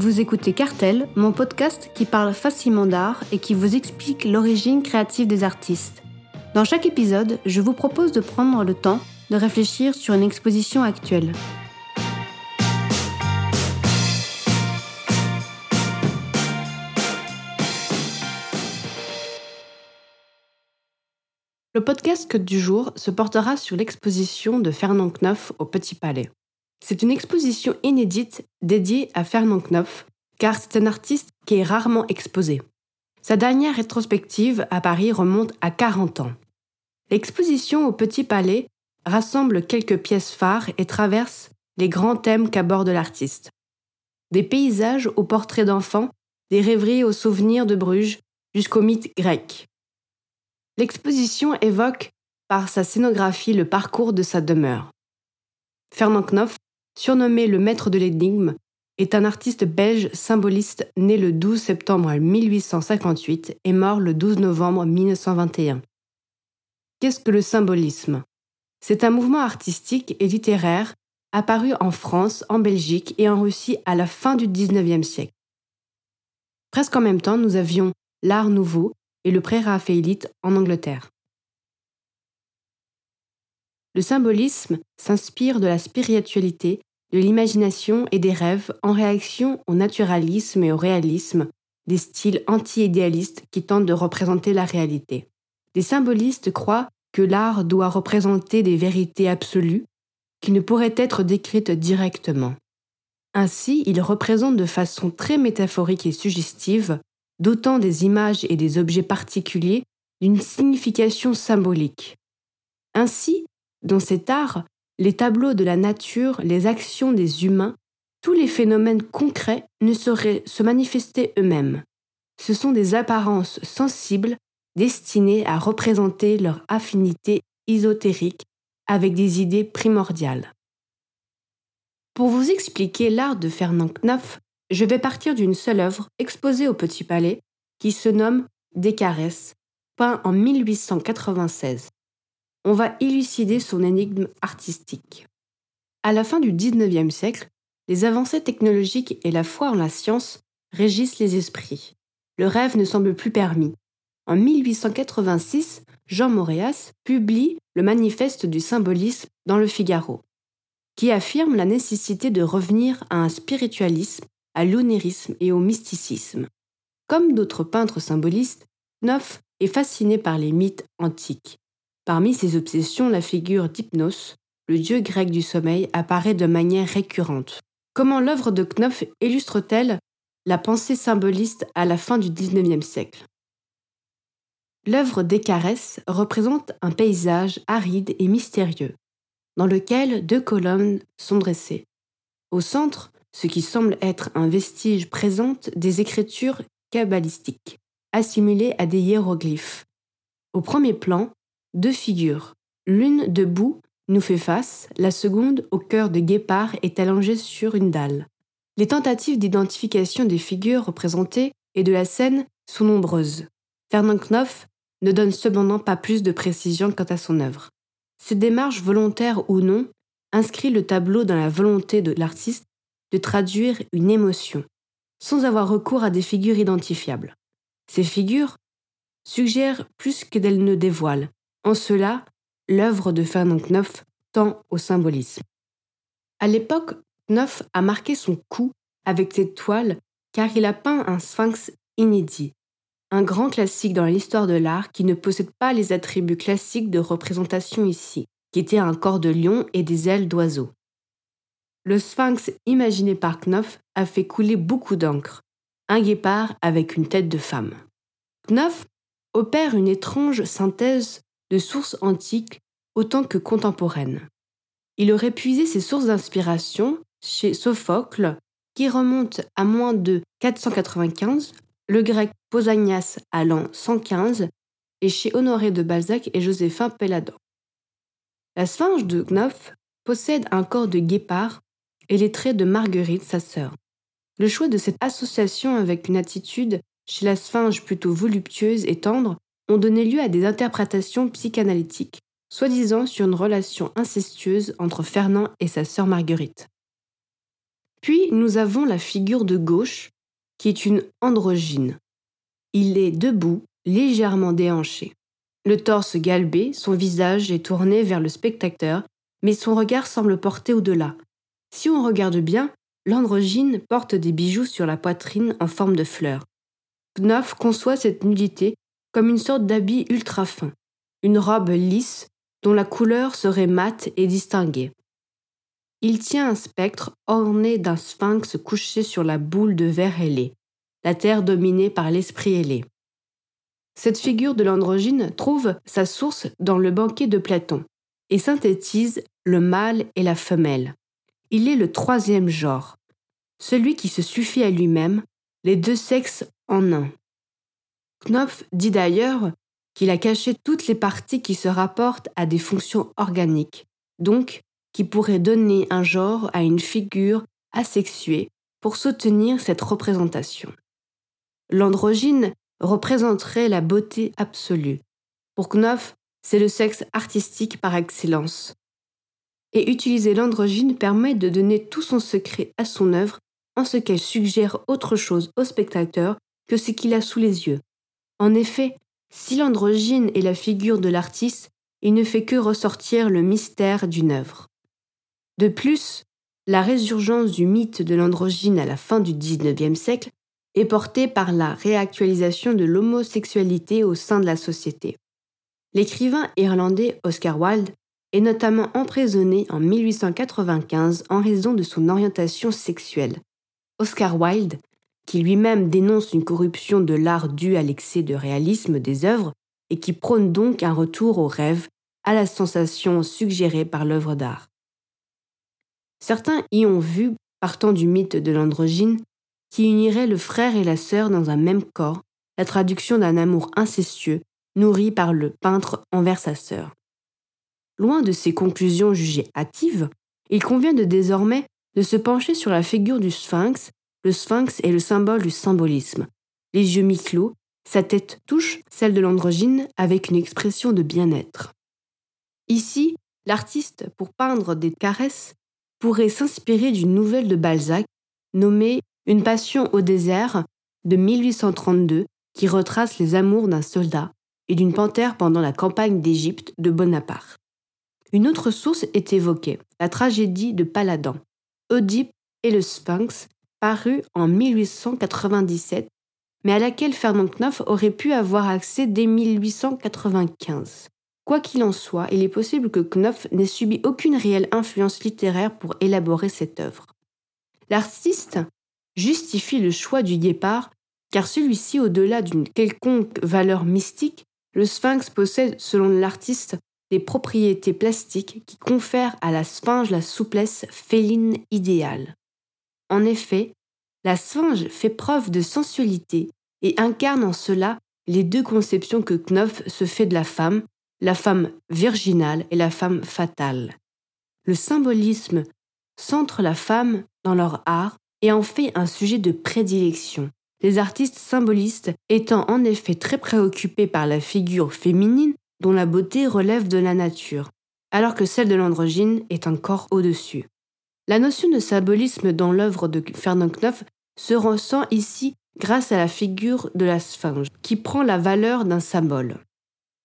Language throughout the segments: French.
Vous écoutez Cartel, mon podcast qui parle facilement d'art et qui vous explique l'origine créative des artistes. Dans chaque épisode, je vous propose de prendre le temps de réfléchir sur une exposition actuelle. Le podcast du jour se portera sur l'exposition de Fernand Knopf au Petit Palais. C'est une exposition inédite dédiée à Fernand Knopf, car c'est un artiste qui est rarement exposé. Sa dernière rétrospective à Paris remonte à 40 ans. L'exposition au Petit Palais rassemble quelques pièces phares et traverse les grands thèmes qu'aborde l'artiste. Des paysages aux portraits d'enfants, des rêveries aux souvenirs de Bruges, jusqu'au mythe grec. L'exposition évoque par sa scénographie le parcours de sa demeure. Fernand Knopf surnommé le maître de l'énigme, est un artiste belge symboliste né le 12 septembre 1858 et mort le 12 novembre 1921. Qu'est-ce que le symbolisme? C'est un mouvement artistique et littéraire apparu en France, en Belgique et en Russie à la fin du XIXe siècle. Presque en même temps, nous avions l'art nouveau et le pré-raphaélite en Angleterre. Le symbolisme s'inspire de la spiritualité de l'imagination et des rêves en réaction au naturalisme et au réalisme, des styles anti-idéalistes qui tentent de représenter la réalité. Les symbolistes croient que l'art doit représenter des vérités absolues qui ne pourraient être décrites directement. Ainsi, ils représentent de façon très métaphorique et suggestive, dotant des images et des objets particuliers d'une signification symbolique. Ainsi, dans cet art, les tableaux de la nature, les actions des humains, tous les phénomènes concrets ne sauraient se manifester eux-mêmes. Ce sont des apparences sensibles destinées à représenter leur affinité ésotérique avec des idées primordiales. Pour vous expliquer l'art de Fernand Knopf, je vais partir d'une seule œuvre exposée au Petit Palais qui se nomme Des caresses, peint en 1896 on va élucider son énigme artistique. À la fin du XIXe siècle, les avancées technologiques et la foi en la science régissent les esprits. Le rêve ne semble plus permis. En 1886, Jean Moréas publie le manifeste du symbolisme dans le Figaro, qui affirme la nécessité de revenir à un spiritualisme, à l'onérisme et au mysticisme. Comme d'autres peintres symbolistes, Neuf est fasciné par les mythes antiques. Parmi ses obsessions, la figure d'Hypnos, le dieu grec du sommeil, apparaît de manière récurrente. Comment l'œuvre de Knopf illustre-t-elle la pensée symboliste à la fin du XIXe siècle? L'œuvre caresses représente un paysage aride et mystérieux, dans lequel deux colonnes sont dressées. Au centre, ce qui semble être un vestige présente des écritures kabbalistiques, assimilées à des hiéroglyphes. Au premier plan, deux figures. L'une debout nous fait face, la seconde, au cœur de guépard, est allongée sur une dalle. Les tentatives d'identification des figures représentées et de la scène sont nombreuses. Fernand Knopf ne donne cependant pas plus de précision quant à son œuvre. Cette démarche, volontaire ou non, inscrit le tableau dans la volonté de l'artiste de traduire une émotion, sans avoir recours à des figures identifiables. Ces figures suggèrent plus qu'elles ne dévoilent, en cela, l'œuvre de Fernand Knopf tend au symbolisme. À l'époque, Knopf a marqué son coup avec cette toile car il a peint un sphinx inédit, un grand classique dans l'histoire de l'art qui ne possède pas les attributs classiques de représentation ici, qui était un corps de lion et des ailes d'oiseau. Le sphinx imaginé par Knopf a fait couler beaucoup d'encre, un guépard avec une tête de femme. Knopf opère une étrange synthèse de sources antiques autant que contemporaines. Il aurait puisé ses sources d'inspiration chez Sophocle, qui remonte à moins de 495, le grec Pausanias à l'an 115, et chez Honoré de Balzac et Joséphin Péladan. La sphinge de Knopf possède un corps de guépard et les traits de Marguerite, sa sœur. Le choix de cette association avec une attitude chez la sphinge plutôt voluptueuse et tendre ont donné lieu à des interprétations psychanalytiques, soi-disant sur une relation incestueuse entre Fernand et sa sœur Marguerite. Puis nous avons la figure de gauche, qui est une androgyne. Il est debout, légèrement déhanché. Le torse galbé, son visage est tourné vers le spectateur, mais son regard semble porter au-delà. Si on regarde bien, l'androgyne porte des bijoux sur la poitrine en forme de fleurs. Knopf conçoit cette nudité comme une sorte d'habit ultra fin, une robe lisse dont la couleur serait mate et distinguée. Il tient un spectre orné d'un sphinx couché sur la boule de verre ailé, la terre dominée par l'esprit ailé. Cette figure de l'androgyne trouve sa source dans le banquet de Platon et synthétise le mâle et la femelle. Il est le troisième genre, celui qui se suffit à lui-même, les deux sexes en un. Knopf dit d'ailleurs qu'il a caché toutes les parties qui se rapportent à des fonctions organiques, donc qui pourrait donner un genre à une figure asexuée pour soutenir cette représentation. L'androgyne représenterait la beauté absolue. Pour Knopf, c'est le sexe artistique par excellence. Et utiliser l'androgyne permet de donner tout son secret à son œuvre en ce qu'elle suggère autre chose au spectateur que ce qu'il a sous les yeux. En effet, si l'androgyne est la figure de l'artiste, il ne fait que ressortir le mystère d'une œuvre. De plus, la résurgence du mythe de l'androgyne à la fin du XIXe siècle est portée par la réactualisation de l'homosexualité au sein de la société. L'écrivain irlandais Oscar Wilde est notamment emprisonné en 1895 en raison de son orientation sexuelle. Oscar Wilde, qui lui-même dénonce une corruption de l'art due à l'excès de réalisme des œuvres et qui prône donc un retour au rêve, à la sensation suggérée par l'œuvre d'art. Certains y ont vu, partant du mythe de l'androgyne, qui unirait le frère et la sœur dans un même corps, la traduction d'un amour incestueux nourri par le peintre envers sa sœur. Loin de ces conclusions jugées hâtives, il convient de désormais de se pencher sur la figure du sphinx. Le sphinx est le symbole du symbolisme. Les yeux mi-clos, sa tête touche celle de l'androgyne avec une expression de bien-être. Ici, l'artiste, pour peindre des caresses, pourrait s'inspirer d'une nouvelle de Balzac nommée Une passion au désert de 1832 qui retrace les amours d'un soldat et d'une panthère pendant la campagne d'Égypte de Bonaparte. Une autre source est évoquée, la tragédie de Paladin, Oedipe et le Sphinx, parue en 1897, mais à laquelle Fernand Knopf aurait pu avoir accès dès 1895. Quoi qu'il en soit, il est possible que Knopf n'ait subi aucune réelle influence littéraire pour élaborer cette œuvre. L'artiste justifie le choix du guépard car celui-ci, au-delà d'une quelconque valeur mystique, le sphinx possède, selon l'artiste, des propriétés plastiques qui confèrent à la sphinge la souplesse féline idéale. En effet, la sphinge fait preuve de sensualité et incarne en cela les deux conceptions que Knopf se fait de la femme, la femme virginale et la femme fatale. Le symbolisme centre la femme dans leur art et en fait un sujet de prédilection. Les artistes symbolistes étant en effet très préoccupés par la figure féminine dont la beauté relève de la nature, alors que celle de l'androgyne est encore au-dessus. La notion de symbolisme dans l'œuvre de Fernand Knopf se ressent ici grâce à la figure de la sphinge, qui prend la valeur d'un symbole.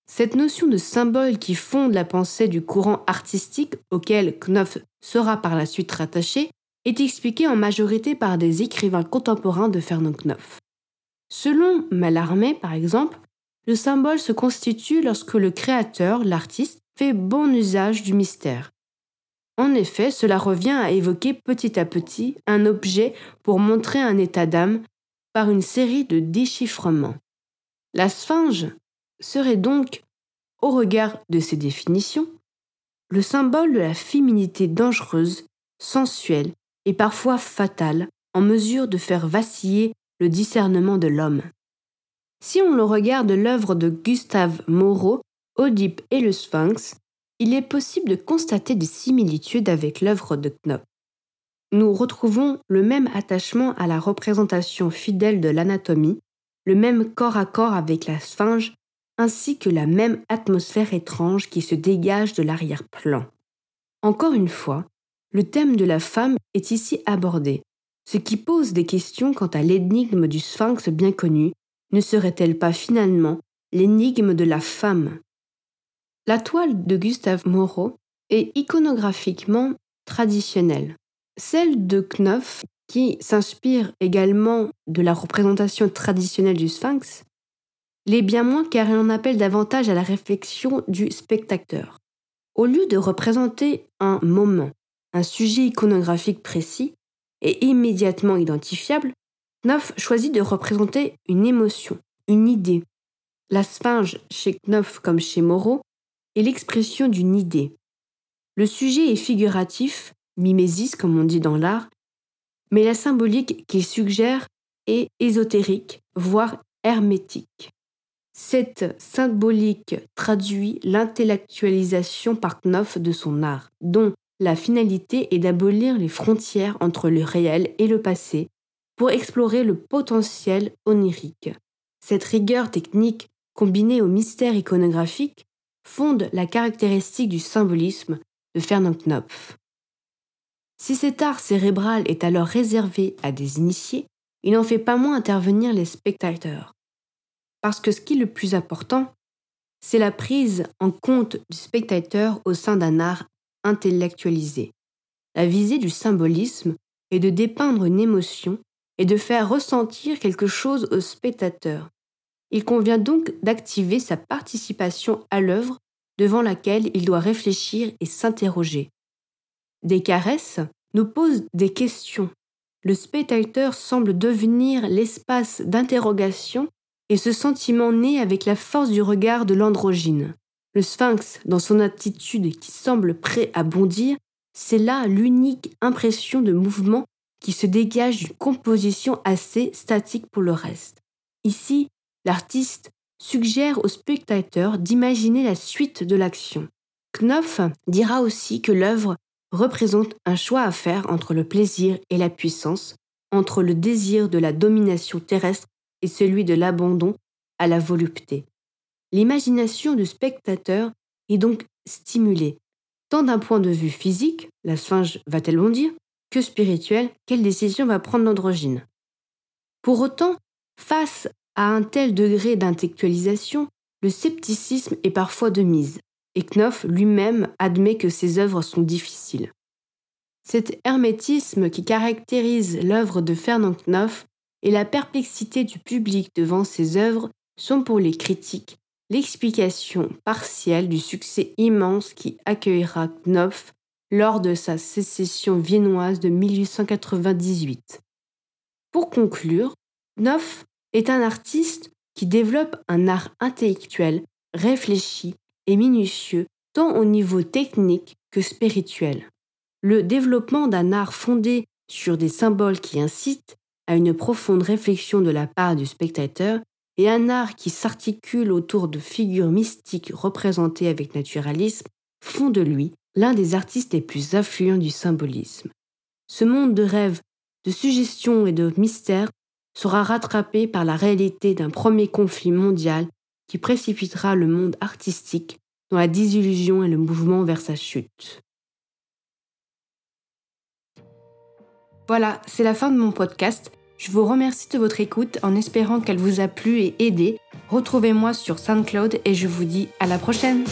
Cette notion de symbole qui fonde la pensée du courant artistique auquel Knopf sera par la suite rattaché est expliquée en majorité par des écrivains contemporains de Fernand Knopf. Selon Mallarmé, par exemple, le symbole se constitue lorsque le créateur, l'artiste, fait bon usage du mystère. En effet, cela revient à évoquer petit à petit un objet pour montrer un état d'âme par une série de déchiffrements. La sphinge serait donc, au regard de ces définitions, le symbole de la féminité dangereuse, sensuelle et parfois fatale, en mesure de faire vaciller le discernement de l'homme. Si on le regarde l'œuvre de Gustave Moreau, Oedipe et le Sphinx, il est possible de constater des similitudes avec l'œuvre de Knopf. Nous retrouvons le même attachement à la représentation fidèle de l'anatomie, le même corps à corps avec la sphinge ainsi que la même atmosphère étrange qui se dégage de l'arrière-plan. Encore une fois, le thème de la femme est ici abordé, ce qui pose des questions quant à l'énigme du sphinx bien connu, ne serait-elle pas finalement l'énigme de la femme? La toile de Gustave Moreau est iconographiquement traditionnelle. Celle de Knopf, qui s'inspire également de la représentation traditionnelle du sphinx, l'est bien moins car elle en appelle davantage à la réflexion du spectateur. Au lieu de représenter un moment, un sujet iconographique précis et immédiatement identifiable, Knopf choisit de représenter une émotion, une idée. La sphinge, chez Knopf comme chez Moreau, est l'expression d'une idée. Le sujet est figuratif, mimésis comme on dit dans l'art, mais la symbolique qu'il suggère est ésotérique, voire hermétique. Cette symbolique traduit l'intellectualisation par Knopf de son art, dont la finalité est d'abolir les frontières entre le réel et le passé pour explorer le potentiel onirique. Cette rigueur technique, combinée au mystère iconographique, fonde la caractéristique du symbolisme de Fernand Knopf. Si cet art cérébral est alors réservé à des initiés, il n'en fait pas moins intervenir les spectateurs. Parce que ce qui est le plus important, c'est la prise en compte du spectateur au sein d'un art intellectualisé. La visée du symbolisme est de dépeindre une émotion et de faire ressentir quelque chose au spectateur. Il convient donc d'activer sa participation à l'œuvre devant laquelle il doit réfléchir et s'interroger. Des caresses nous posent des questions. Le spectateur semble devenir l'espace d'interrogation et ce sentiment naît avec la force du regard de l'androgyne. Le sphinx, dans son attitude qui semble prêt à bondir, c'est là l'unique impression de mouvement qui se dégage d'une composition assez statique pour le reste. Ici, l'artiste suggère au spectateur d'imaginer la suite de l'action. Knopf dira aussi que l'œuvre représente un choix à faire entre le plaisir et la puissance, entre le désir de la domination terrestre et celui de l'abandon à la volupté. L'imagination du spectateur est donc stimulée, tant d'un point de vue physique, la sphinge va-t-elle bondir, que spirituel, quelle décision va prendre l'androgyne. Pour autant, face à un tel degré d'intellectualisation, le scepticisme est parfois de mise, et Knopf lui-même admet que ses œuvres sont difficiles. Cet hermétisme qui caractérise l'œuvre de Fernand Knopf et la perplexité du public devant ses œuvres sont pour les critiques l'explication partielle du succès immense qui accueillera Knopf lors de sa sécession viennoise de 1898. Pour conclure, Knopf est un artiste qui développe un art intellectuel, réfléchi et minutieux tant au niveau technique que spirituel. Le développement d'un art fondé sur des symboles qui incitent à une profonde réflexion de la part du spectateur et un art qui s'articule autour de figures mystiques représentées avec naturalisme font de lui l'un des artistes les plus influents du symbolisme. Ce monde de rêve, de suggestions et de mystères sera rattrapé par la réalité d'un premier conflit mondial qui précipitera le monde artistique dans la désillusion et le mouvement vers sa chute. Voilà, c'est la fin de mon podcast. Je vous remercie de votre écoute en espérant qu'elle vous a plu et aidé. Retrouvez-moi sur SoundCloud et je vous dis à la prochaine.